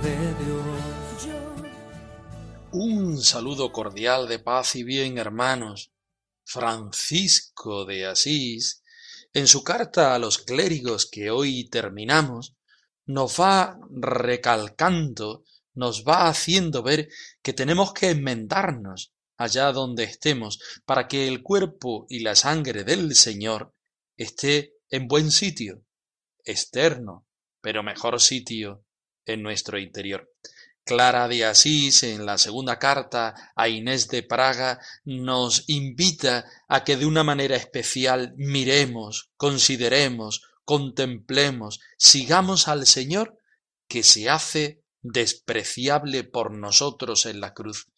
de Dios. Un saludo cordial de paz y bien, hermanos. Francisco de Asís, en su carta a los clérigos que hoy terminamos, nos va recalcando, nos va haciendo ver que tenemos que enmendarnos allá donde estemos para que el cuerpo y la sangre del Señor esté en buen sitio, externo, pero mejor sitio en nuestro interior. Clara de Asís, en la segunda carta a Inés de Praga, nos invita a que de una manera especial miremos, consideremos, contemplemos, sigamos al Señor que se hace despreciable por nosotros en la cruz,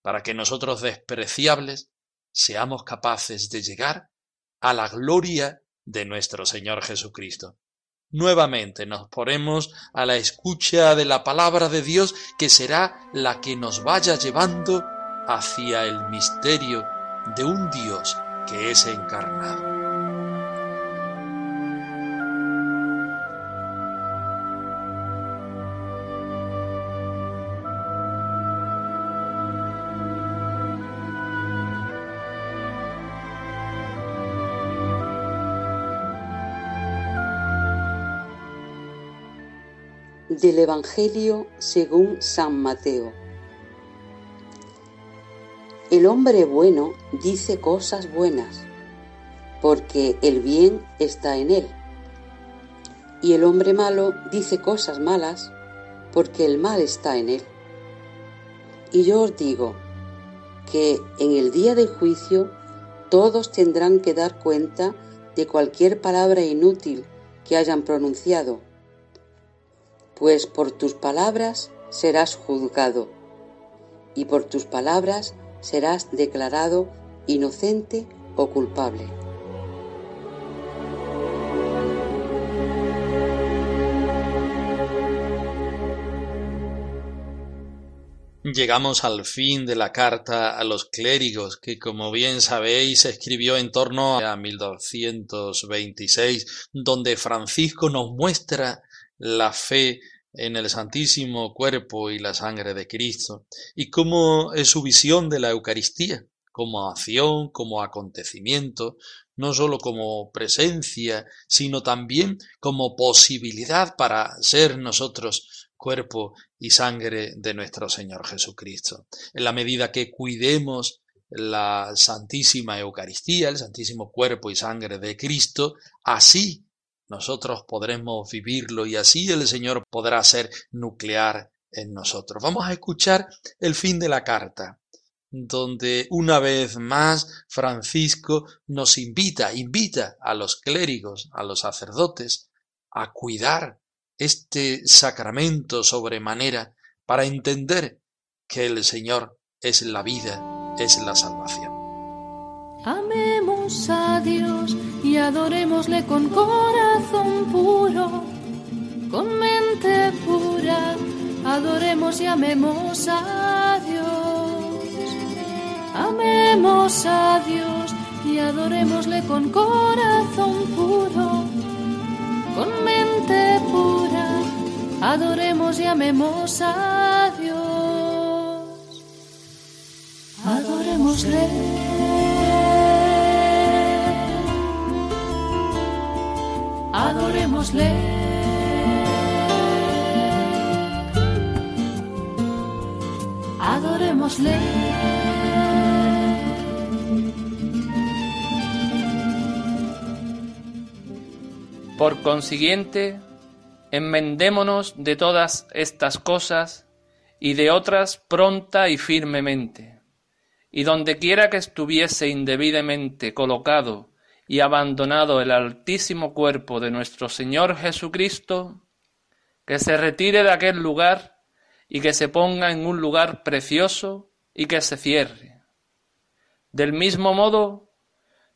para que nosotros despreciables seamos capaces de llegar a la gloria de nuestro Señor Jesucristo nuevamente nos ponemos a la escucha de la palabra de Dios que será la que nos vaya llevando hacia el misterio de un Dios que es encarnado. Del Evangelio según San Mateo. El hombre bueno dice cosas buenas, porque el bien está en él. Y el hombre malo dice cosas malas, porque el mal está en él. Y yo os digo que en el día del juicio todos tendrán que dar cuenta de cualquier palabra inútil que hayan pronunciado pues por tus palabras serás juzgado, y por tus palabras serás declarado inocente o culpable. Llegamos al fin de la carta a los clérigos, que como bien sabéis se escribió en torno a 1226, donde Francisco nos muestra la fe en el Santísimo Cuerpo y la Sangre de Cristo, y cómo es su visión de la Eucaristía, como acción, como acontecimiento, no sólo como presencia, sino también como posibilidad para ser nosotros cuerpo y sangre de nuestro Señor Jesucristo. En la medida que cuidemos la Santísima Eucaristía, el Santísimo Cuerpo y Sangre de Cristo, así nosotros podremos vivirlo y así el Señor podrá ser nuclear en nosotros. Vamos a escuchar el fin de la carta, donde una vez más Francisco nos invita, invita a los clérigos, a los sacerdotes, a cuidar este sacramento sobremanera para entender que el Señor es la vida, es la salvación. Amemos a Dios y adorémosle con corazón puro, con mente pura, adoremos y amemos a Dios. Amemos a Dios y adorémosle con corazón puro, con mente pura, adoremos y amemos a Dios. Adorémosle. Adorémosle. Adorémosle. Por consiguiente, enmendémonos de todas estas cosas y de otras pronta y firmemente, y donde quiera que estuviese indebidamente colocado y abandonado el altísimo cuerpo de nuestro Señor Jesucristo, que se retire de aquel lugar y que se ponga en un lugar precioso y que se cierre. Del mismo modo,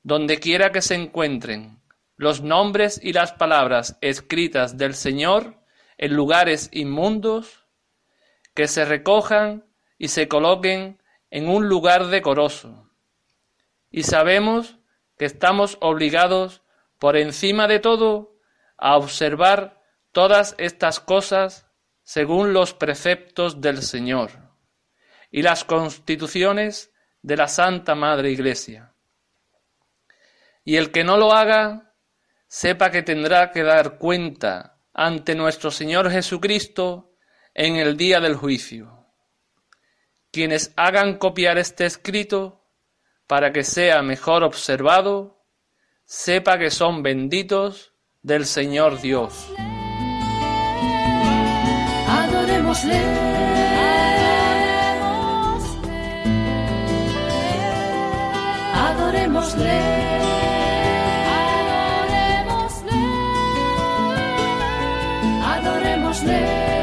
donde quiera que se encuentren los nombres y las palabras escritas del Señor en lugares inmundos, que se recojan y se coloquen en un lugar decoroso. Y sabemos que estamos obligados, por encima de todo, a observar todas estas cosas según los preceptos del Señor y las constituciones de la Santa Madre Iglesia. Y el que no lo haga, sepa que tendrá que dar cuenta ante nuestro Señor Jesucristo en el día del juicio. Quienes hagan copiar este escrito para que sea mejor observado, sepa que son benditos del Señor Dios. Adorémosle. Adorémosle. Adorémosle. Adorémosle.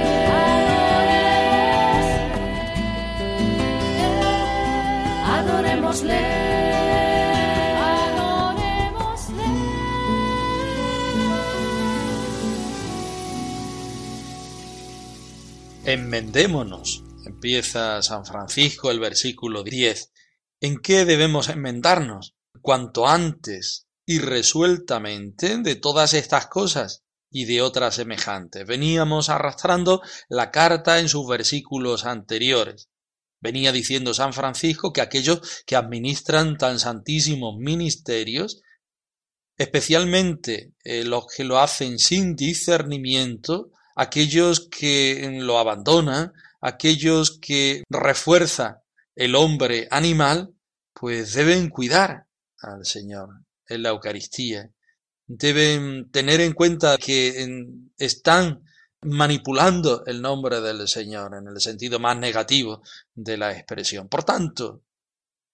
Enmendémonos. Empieza San Francisco el versículo 10. ¿En qué debemos enmendarnos? Cuanto antes y resueltamente de todas estas cosas y de otras semejantes. Veníamos arrastrando la carta en sus versículos anteriores. Venía diciendo San Francisco que aquellos que administran tan santísimos ministerios, especialmente eh, los que lo hacen sin discernimiento, aquellos que lo abandonan, aquellos que refuerzan el hombre animal, pues deben cuidar al Señor en la Eucaristía. Deben tener en cuenta que están manipulando el nombre del Señor en el sentido más negativo de la expresión. Por tanto,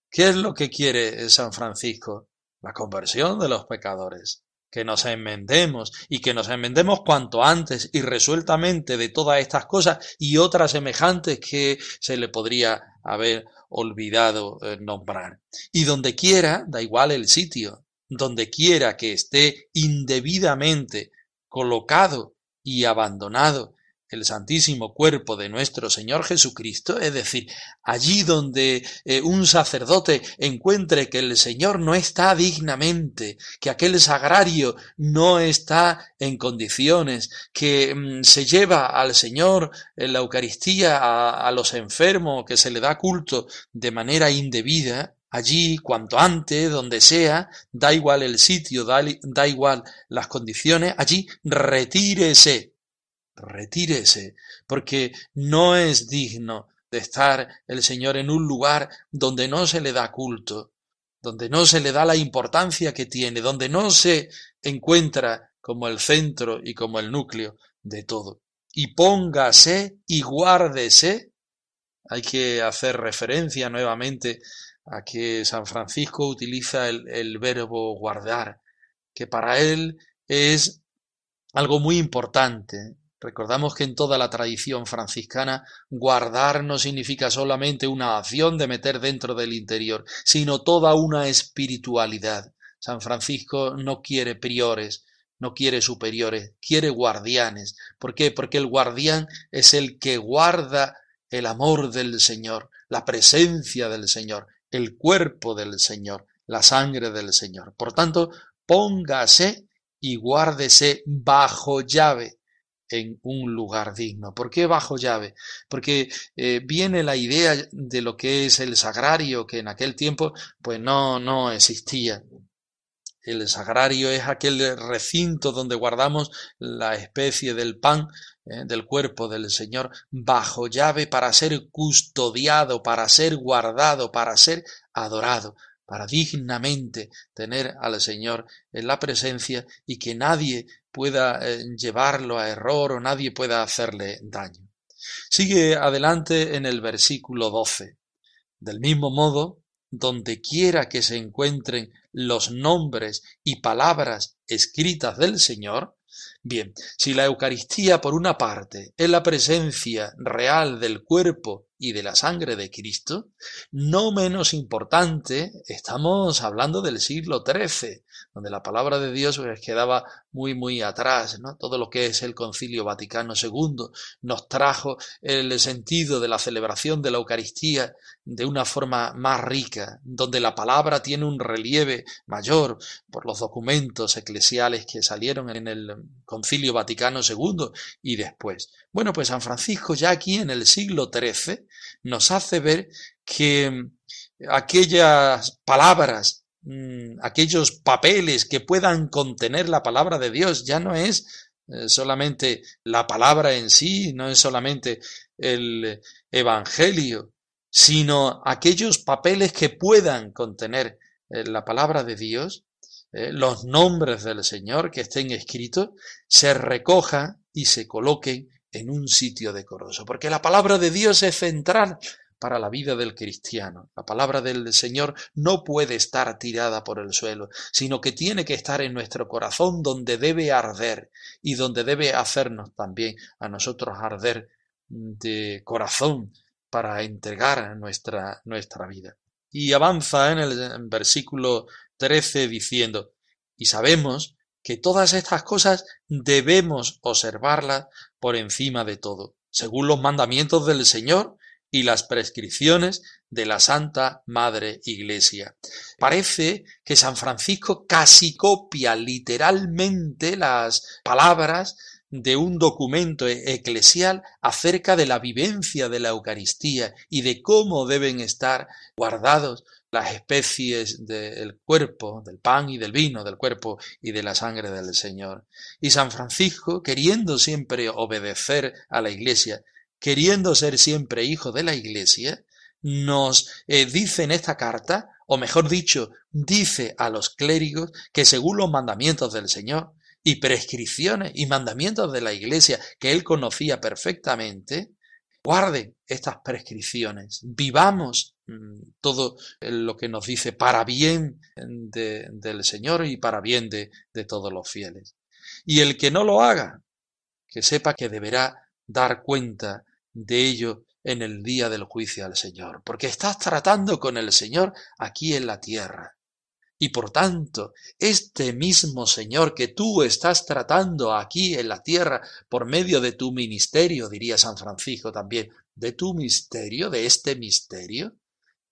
¿qué es lo que quiere San Francisco? La conversión de los pecadores que nos enmendemos y que nos enmendemos cuanto antes y resueltamente de todas estas cosas y otras semejantes que se le podría haber olvidado eh, nombrar. Y donde quiera, da igual el sitio, donde quiera que esté indebidamente colocado y abandonado. El santísimo cuerpo de nuestro Señor Jesucristo, es decir, allí donde eh, un sacerdote encuentre que el Señor no está dignamente, que aquel sagrario no está en condiciones, que mm, se lleva al Señor en la Eucaristía a, a los enfermos, que se le da culto de manera indebida, allí, cuanto antes, donde sea, da igual el sitio, da, da igual las condiciones, allí retírese, retírese, porque no es digno de estar el Señor en un lugar donde no se le da culto, donde no se le da la importancia que tiene, donde no se encuentra como el centro y como el núcleo de todo. Y póngase y guárdese. Hay que hacer referencia nuevamente a que San Francisco utiliza el, el verbo guardar, que para él es algo muy importante. Recordamos que en toda la tradición franciscana guardar no significa solamente una acción de meter dentro del interior, sino toda una espiritualidad. San Francisco no quiere priores, no quiere superiores, quiere guardianes. ¿Por qué? Porque el guardián es el que guarda el amor del Señor, la presencia del Señor, el cuerpo del Señor, la sangre del Señor. Por tanto, póngase y guárdese bajo llave en un lugar digno. ¿Por qué bajo llave? Porque eh, viene la idea de lo que es el sagrario, que en aquel tiempo pues no, no existía. El sagrario es aquel recinto donde guardamos la especie del pan eh, del cuerpo del Señor bajo llave para ser custodiado, para ser guardado, para ser adorado, para dignamente tener al Señor en la presencia y que nadie pueda eh, llevarlo a error o nadie pueda hacerle daño. Sigue adelante en el versículo 12. Del mismo modo, donde quiera que se encuentren los nombres y palabras escritas del Señor, bien, si la Eucaristía por una parte es la presencia real del cuerpo y de la sangre de Cristo, no menos importante, estamos hablando del siglo XIII, donde la palabra de Dios pues, quedaba muy, muy atrás, ¿no? Todo lo que es el Concilio Vaticano II nos trajo el sentido de la celebración de la Eucaristía de una forma más rica, donde la palabra tiene un relieve mayor por los documentos eclesiales que salieron en el Concilio Vaticano II y después. Bueno, pues San Francisco ya aquí en el siglo XIII nos hace ver que aquellas palabras, mm, aquellos papeles que puedan contener la palabra de Dios, ya no es eh, solamente la palabra en sí, no es solamente el Evangelio, sino aquellos papeles que puedan contener eh, la palabra de Dios, eh, los nombres del Señor que estén escritos, se recojan y se coloquen en un sitio decoroso, porque la palabra de Dios es central para la vida del cristiano. La palabra del Señor no puede estar tirada por el suelo, sino que tiene que estar en nuestro corazón donde debe arder y donde debe hacernos también a nosotros arder de corazón para entregar nuestra, nuestra vida. Y avanza en el versículo 13 diciendo, y sabemos que todas estas cosas debemos observarlas por encima de todo, según los mandamientos del Señor y las prescripciones de la Santa Madre Iglesia. Parece que San Francisco casi copia literalmente las palabras de un documento eclesial acerca de la vivencia de la Eucaristía y de cómo deben estar guardados las especies del cuerpo, del pan y del vino, del cuerpo y de la sangre del Señor. Y San Francisco, queriendo siempre obedecer a la Iglesia, queriendo ser siempre hijo de la Iglesia, nos eh, dice en esta carta, o mejor dicho, dice a los clérigos que según los mandamientos del Señor y prescripciones y mandamientos de la Iglesia que él conocía perfectamente, guarden estas prescripciones, vivamos mm, todo lo que nos dice para bien del Señor y para bien de, de todos los fieles. Y el que no lo haga, que sepa que deberá dar cuenta de ello en el día del juicio al Señor, porque estás tratando con el Señor aquí en la tierra. Y por tanto, este mismo Señor que tú estás tratando aquí en la tierra por medio de tu ministerio, diría San Francisco también, de tu misterio, de este misterio,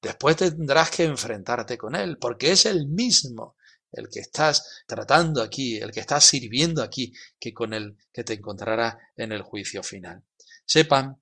después tendrás que enfrentarte con Él, porque es el mismo el que estás tratando aquí, el que estás sirviendo aquí, que con el que te encontrará en el juicio final. Sepan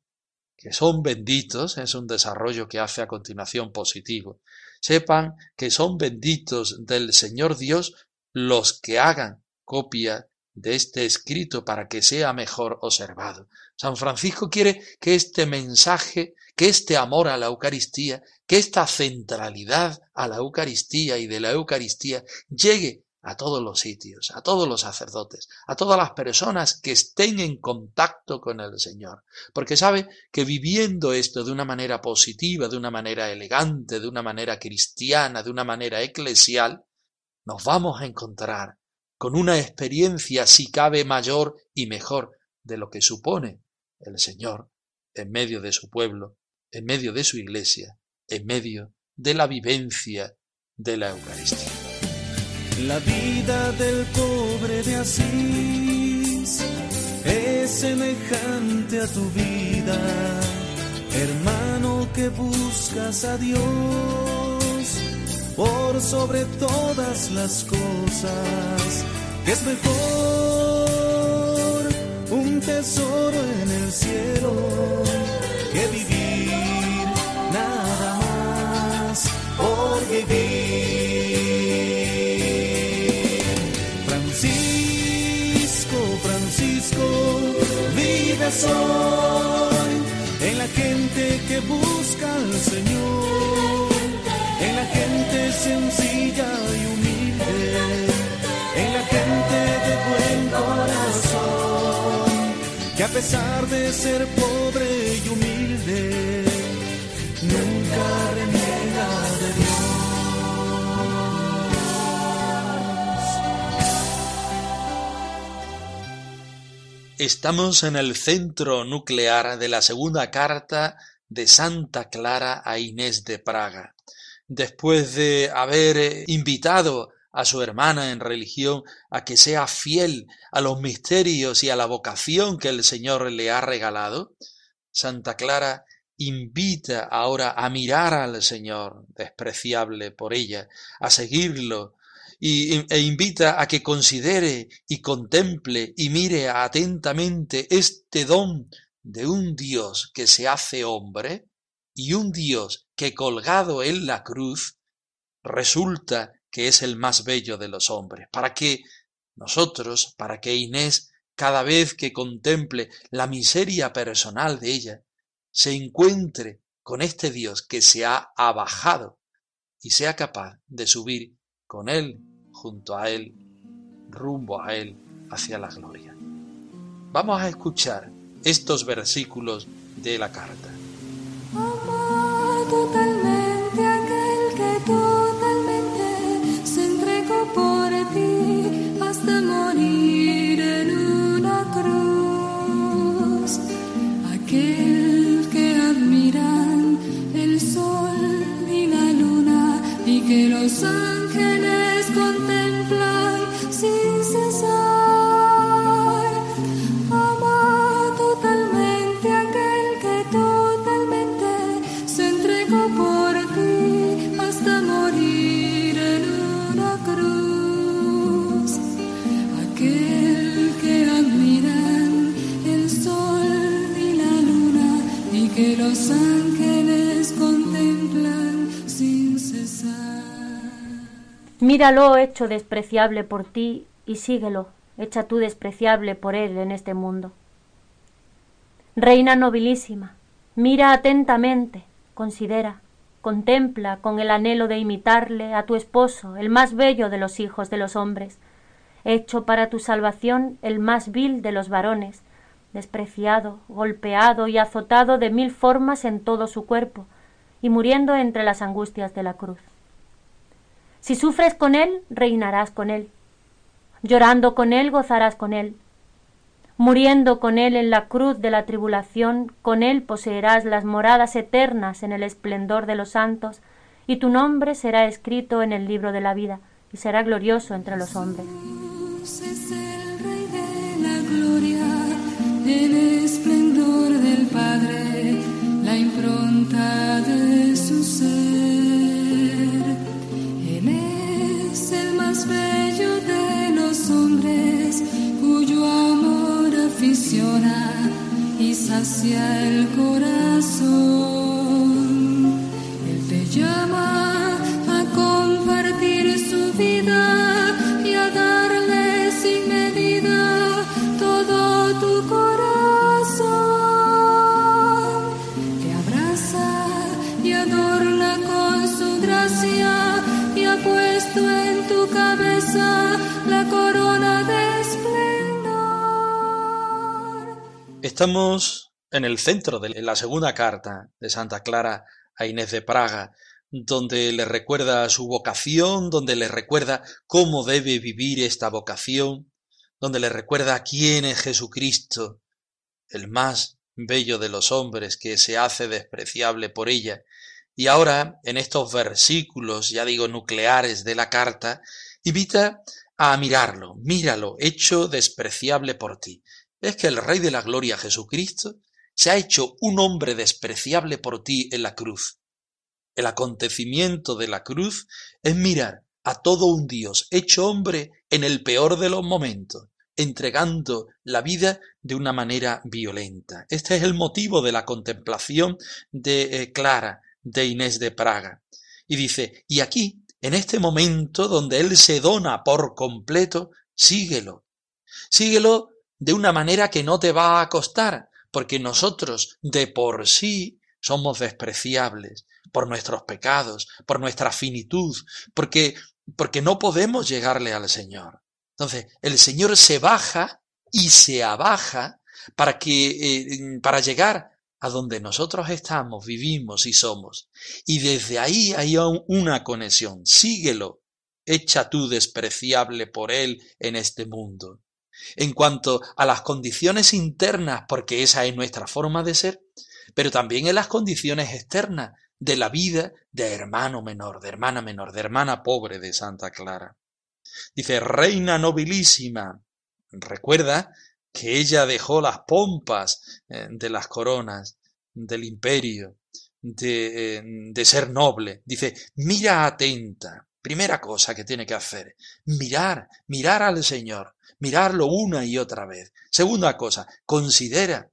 que son benditos, es un desarrollo que hace a continuación positivo, sepan que son benditos del Señor Dios los que hagan copia de este escrito para que sea mejor observado. San Francisco quiere que este mensaje, que este amor a la Eucaristía, que esta centralidad a la Eucaristía y de la Eucaristía llegue a todos los sitios, a todos los sacerdotes, a todas las personas que estén en contacto con el Señor, porque sabe que viviendo esto de una manera positiva, de una manera elegante, de una manera cristiana, de una manera eclesial, nos vamos a encontrar con una experiencia, si cabe, mayor y mejor de lo que supone el Señor en medio de su pueblo, en medio de su iglesia, en medio de la vivencia de la Eucaristía. La vida del pobre de Asís es semejante a tu vida, hermano que buscas a Dios por sobre todas las cosas, es mejor un tesoro en el cielo que vivir nada más por vivir. Soy en la gente que busca al Señor, en la gente sencilla y humilde, en la gente de buen corazón, que a pesar de ser pobre y humilde, nunca reniega de Dios. Estamos en el centro nuclear de la segunda carta de Santa Clara a Inés de Praga. Después de haber invitado a su hermana en religión a que sea fiel a los misterios y a la vocación que el Señor le ha regalado, Santa Clara invita ahora a mirar al Señor, despreciable por ella, a seguirlo, e invita a que considere y contemple y mire atentamente este don de un Dios que se hace hombre y un Dios que colgado en la cruz resulta que es el más bello de los hombres, para que nosotros, para que Inés, cada vez que contemple la miseria personal de ella, se encuentre con este Dios que se ha abajado y sea capaz de subir con Él, junto a Él, rumbo a Él, hacia la gloria. Vamos a escuchar estos versículos de la carta. totalmente aquel que totalmente se entregó por ti hasta morir en una cruz. Aquel que admiran el sol y la luna y que los Míralo hecho despreciable por ti y síguelo, hecha tú despreciable por él en este mundo. Reina nobilísima, mira atentamente, considera, contempla con el anhelo de imitarle a tu esposo, el más bello de los hijos de los hombres, hecho para tu salvación el más vil de los varones, despreciado, golpeado y azotado de mil formas en todo su cuerpo, y muriendo entre las angustias de la cruz. Si sufres con él, reinarás con él. Llorando con él, gozarás con él. Muriendo con él en la cruz de la tribulación, con él poseerás las moradas eternas en el esplendor de los santos, y tu nombre será escrito en el libro de la vida, y será glorioso entre los hombres. Cuyo amor aficiona y sacia el corazón. Él te llama a compartir su vida y a darle sin medida todo tu corazón. Estamos en el centro de la segunda carta de Santa Clara a Inés de Praga, donde le recuerda su vocación, donde le recuerda cómo debe vivir esta vocación, donde le recuerda quién es Jesucristo, el más bello de los hombres que se hace despreciable por ella. Y ahora, en estos versículos, ya digo, nucleares de la carta, invita a mirarlo, míralo, hecho despreciable por ti. Es que el Rey de la Gloria Jesucristo se ha hecho un hombre despreciable por ti en la cruz. El acontecimiento de la cruz es mirar a todo un Dios hecho hombre en el peor de los momentos, entregando la vida de una manera violenta. Este es el motivo de la contemplación de eh, Clara, de Inés de Praga. Y dice, y aquí, en este momento donde Él se dona por completo, síguelo. Síguelo de una manera que no te va a costar, porque nosotros de por sí somos despreciables por nuestros pecados, por nuestra finitud, porque porque no podemos llegarle al Señor. Entonces, el Señor se baja y se abaja para que eh, para llegar a donde nosotros estamos, vivimos y somos. Y desde ahí hay un- una conexión. Síguelo. Echa tú despreciable por él en este mundo. En cuanto a las condiciones internas, porque esa es nuestra forma de ser, pero también en las condiciones externas de la vida de hermano menor, de hermana menor, de hermana pobre de Santa Clara. Dice, reina nobilísima. Recuerda que ella dejó las pompas eh, de las coronas del imperio, de, eh, de ser noble. Dice, mira atenta. Primera cosa que tiene que hacer, mirar, mirar al Señor, mirarlo una y otra vez. Segunda cosa, considera.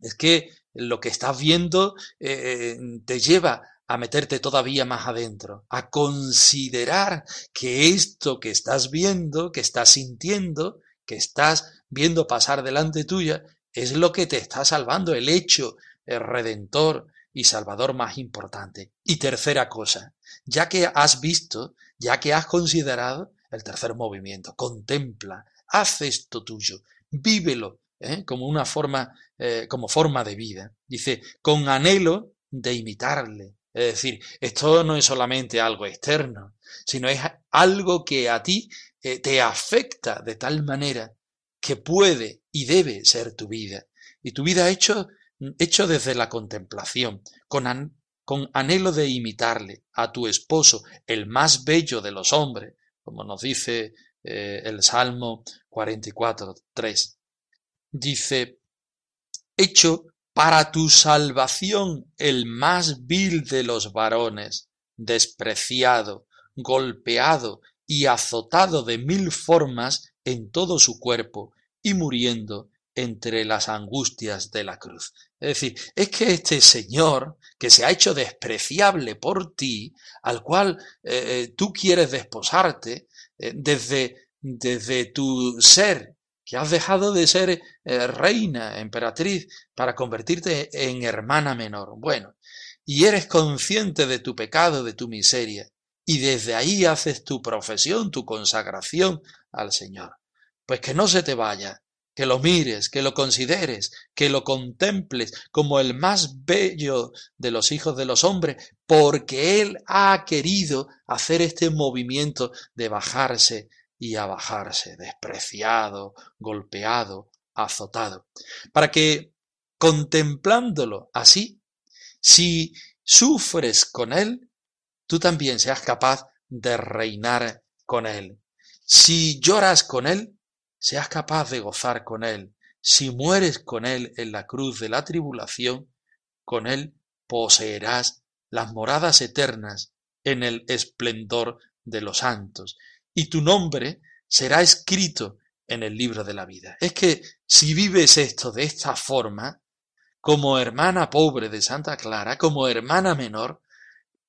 Es que lo que estás viendo eh, te lleva a meterte todavía más adentro, a considerar que esto que estás viendo, que estás sintiendo, que estás viendo pasar delante tuya, es lo que te está salvando, el hecho el redentor y salvador más importante. Y tercera cosa, ya que has visto, ya que has considerado, el tercer movimiento, contempla, haz esto tuyo, vívelo ¿eh? como una forma, eh, como forma de vida. Dice, con anhelo de imitarle, es decir, esto no es solamente algo externo, sino es algo que a ti eh, te afecta de tal manera que puede y debe ser tu vida. Y tu vida hecho, hecho desde la contemplación, con, con anhelo de imitarle a tu esposo, el más bello de los hombres, como nos dice el Salmo 44, 3. Dice, hecho para tu salvación el más vil de los varones, despreciado, golpeado y azotado de mil formas en todo su cuerpo y muriendo entre las angustias de la cruz. Es decir, es que este Señor, que se ha hecho despreciable por ti, al cual eh, eh, tú quieres desposarte, eh, desde, desde tu ser que has dejado de ser eh, reina, emperatriz, para convertirte en hermana menor. Bueno, y eres consciente de tu pecado, de tu miseria, y desde ahí haces tu profesión, tu consagración al Señor. Pues que no se te vaya, que lo mires, que lo consideres, que lo contemples como el más bello de los hijos de los hombres, porque Él ha querido hacer este movimiento de bajarse y a bajarse, despreciado, golpeado, azotado, para que, contemplándolo así, si sufres con él, tú también seas capaz de reinar con él. Si lloras con él, seas capaz de gozar con él. Si mueres con él en la cruz de la tribulación, con él poseerás las moradas eternas en el esplendor de los santos y tu nombre será escrito en el libro de la vida. Es que si vives esto de esta forma, como hermana pobre de Santa Clara, como hermana menor,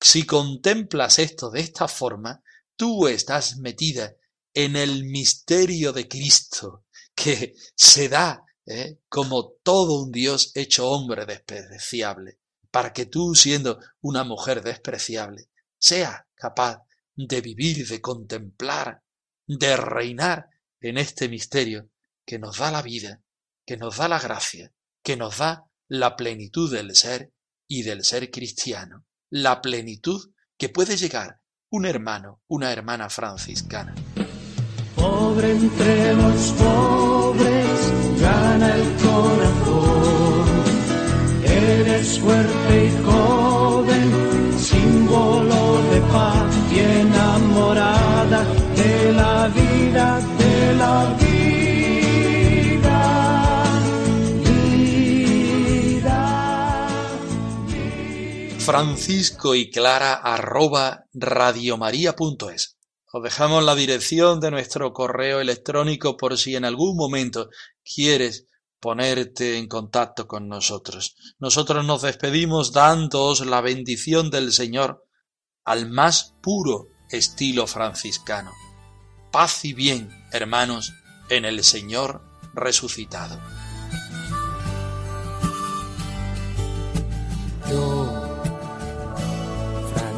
si contemplas esto de esta forma, tú estás metida en el misterio de Cristo, que se da ¿eh? como todo un Dios hecho hombre despreciable, para que tú, siendo una mujer despreciable, seas capaz de vivir, de contemplar, de reinar en este misterio que nos da la vida, que nos da la gracia, que nos da la plenitud del ser y del ser cristiano, la plenitud que puede llegar un hermano, una hermana franciscana. Pobre entre los pobres, gana el corazón. Eres fuerte y joven, símbolo de paz Francisco y Clara arroba radiomaria.es. Os dejamos la dirección de nuestro correo electrónico por si en algún momento quieres ponerte en contacto con nosotros. Nosotros nos despedimos dándoos la bendición del Señor al más puro estilo franciscano. Paz y bien, hermanos, en el Señor resucitado. Yo,